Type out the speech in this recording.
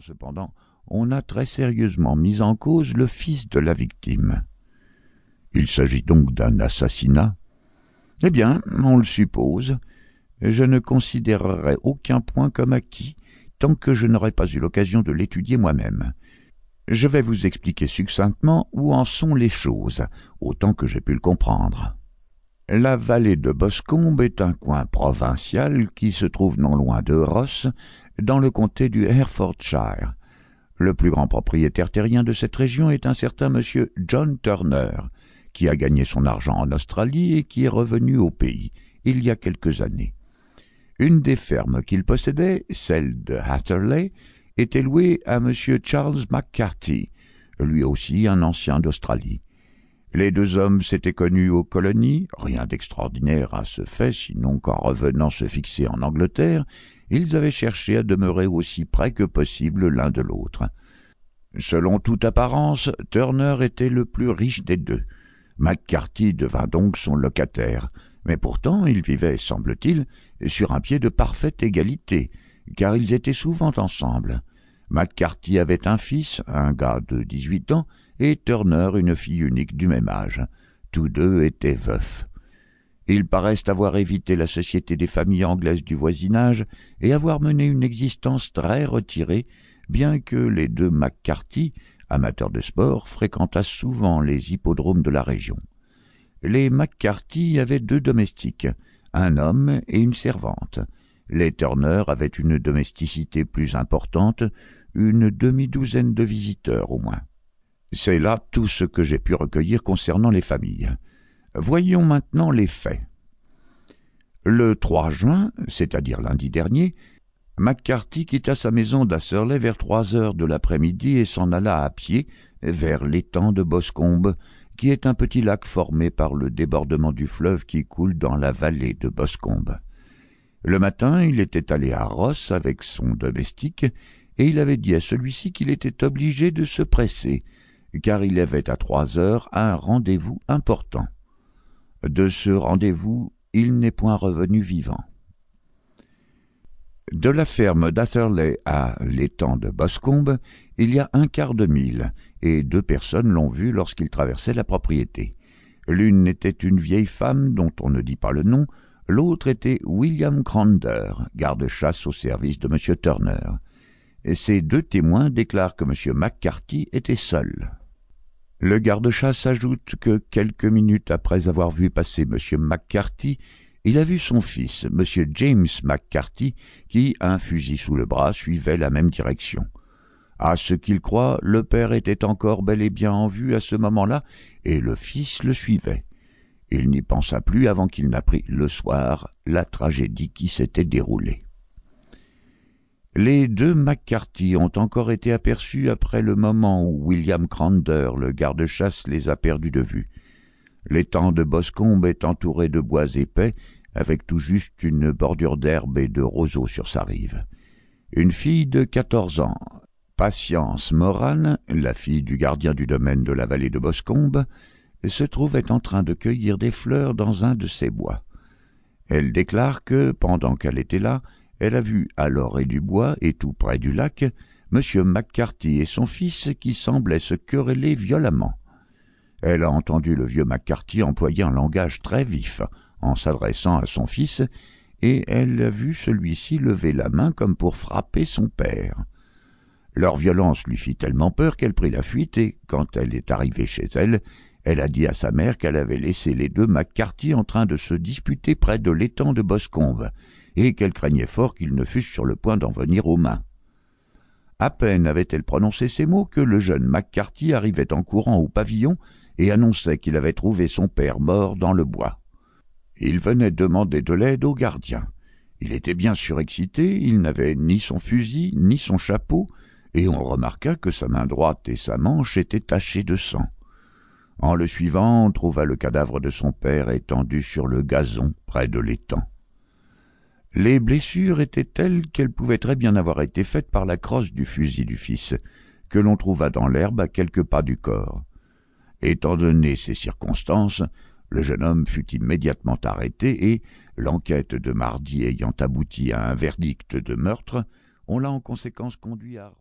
cependant, on a très sérieusement mis en cause le fils de la victime. Il s'agit donc d'un assassinat Eh bien, on le suppose. Je ne considérerai aucun point comme acquis tant que je n'aurai pas eu l'occasion de l'étudier moi-même. Je vais vous expliquer succinctement où en sont les choses, autant que j'ai pu le comprendre. La vallée de Boscombe est un coin provincial qui se trouve non loin de Ross, dans le comté du Herefordshire. Le plus grand propriétaire terrien de cette région est un certain monsieur John Turner, qui a gagné son argent en Australie et qui est revenu au pays il y a quelques années. Une des fermes qu'il possédait, celle de Hatterley, était louée à monsieur Charles McCarthy, lui aussi un ancien d'Australie. Les deux hommes s'étaient connus aux colonies, rien d'extraordinaire à ce fait, sinon qu'en revenant se fixer en Angleterre, ils avaient cherché à demeurer aussi près que possible l'un de l'autre. Selon toute apparence, Turner était le plus riche des deux. McCarthy devint donc son locataire, mais pourtant ils vivaient, semble-t-il, sur un pied de parfaite égalité, car ils étaient souvent ensemble. McCarthy avait un fils, un gars de dix-huit ans, et Turner une fille unique du même âge. Tous deux étaient veufs. Ils paraissent avoir évité la société des familles anglaises du voisinage et avoir mené une existence très retirée, bien que les deux McCarthy, amateurs de sport, fréquentassent souvent les hippodromes de la région. Les McCarthy avaient deux domestiques, un homme et une servante. Les Turner avaient une domesticité plus importante, une demi-douzaine de visiteurs au moins. C'est là tout ce que j'ai pu recueillir concernant les familles. Voyons maintenant les faits. Le 3 juin, c'est-à-dire lundi dernier, McCarthy quitta sa maison d'Asserley vers trois heures de l'après-midi et s'en alla à pied vers l'étang de Boscombe, qui est un petit lac formé par le débordement du fleuve qui coule dans la vallée de Boscombe. Le matin, il était allé à Ross avec son domestique, et il avait dit à celui-ci qu'il était obligé de se presser, car il avait à trois heures un rendez-vous important. De ce rendez-vous, il n'est point revenu vivant. De la ferme d'Atherley à l'étang de Boscombe, il y a un quart de mille, et deux personnes l'ont vu lorsqu'il traversait la propriété. L'une était une vieille femme dont on ne dit pas le nom, l'autre était William Crander, garde-chasse au service de M. Turner. Et ces deux témoins déclarent que M. McCarthy était seul. Le garde-chasse ajoute que quelques minutes après avoir vu passer M. McCarthy, il a vu son fils, M. James McCarthy, qui, un fusil sous le bras, suivait la même direction. À ce qu'il croit, le père était encore bel et bien en vue à ce moment-là, et le fils le suivait. Il n'y pensa plus avant qu'il n'apprit le soir la tragédie qui s'était déroulée. Les deux McCarthy ont encore été aperçus après le moment où William Crander, le garde-chasse, les a perdus de vue. L'étang de Boscombe est entouré de bois épais, avec tout juste une bordure d'herbe et de roseaux sur sa rive. Une fille de quatorze ans, Patience Moran, la fille du gardien du domaine de la vallée de Boscombe, se trouvait en train de cueillir des fleurs dans un de ces bois. Elle déclare que, pendant qu'elle était là, elle a vu à l'orée du bois et tout près du lac M. McCarthy et son fils qui semblaient se quereller violemment. Elle a entendu le vieux McCarthy employer un langage très vif en s'adressant à son fils, et elle a vu celui-ci lever la main comme pour frapper son père. Leur violence lui fit tellement peur qu'elle prit la fuite, et quand elle est arrivée chez elle, elle a dit à sa mère qu'elle avait laissé les deux McCarthy en train de se disputer près de l'étang de Boscombe, et qu'elle craignait fort qu'ils ne fussent sur le point d'en venir aux mains. À peine avait-elle prononcé ces mots que le jeune McCarthy arrivait en courant au pavillon et annonçait qu'il avait trouvé son père mort dans le bois. Il venait demander de l'aide au gardien. Il était bien surexcité, il n'avait ni son fusil, ni son chapeau, et on remarqua que sa main droite et sa manche étaient tachées de sang. En le suivant, on trouva le cadavre de son père étendu sur le gazon près de l'étang. Les blessures étaient telles qu'elles pouvaient très bien avoir été faites par la crosse du fusil du fils, que l'on trouva dans l'herbe à quelques pas du corps. Étant donné ces circonstances, le jeune homme fut immédiatement arrêté et, l'enquête de mardi ayant abouti à un verdict de meurtre, on l'a en conséquence conduit à.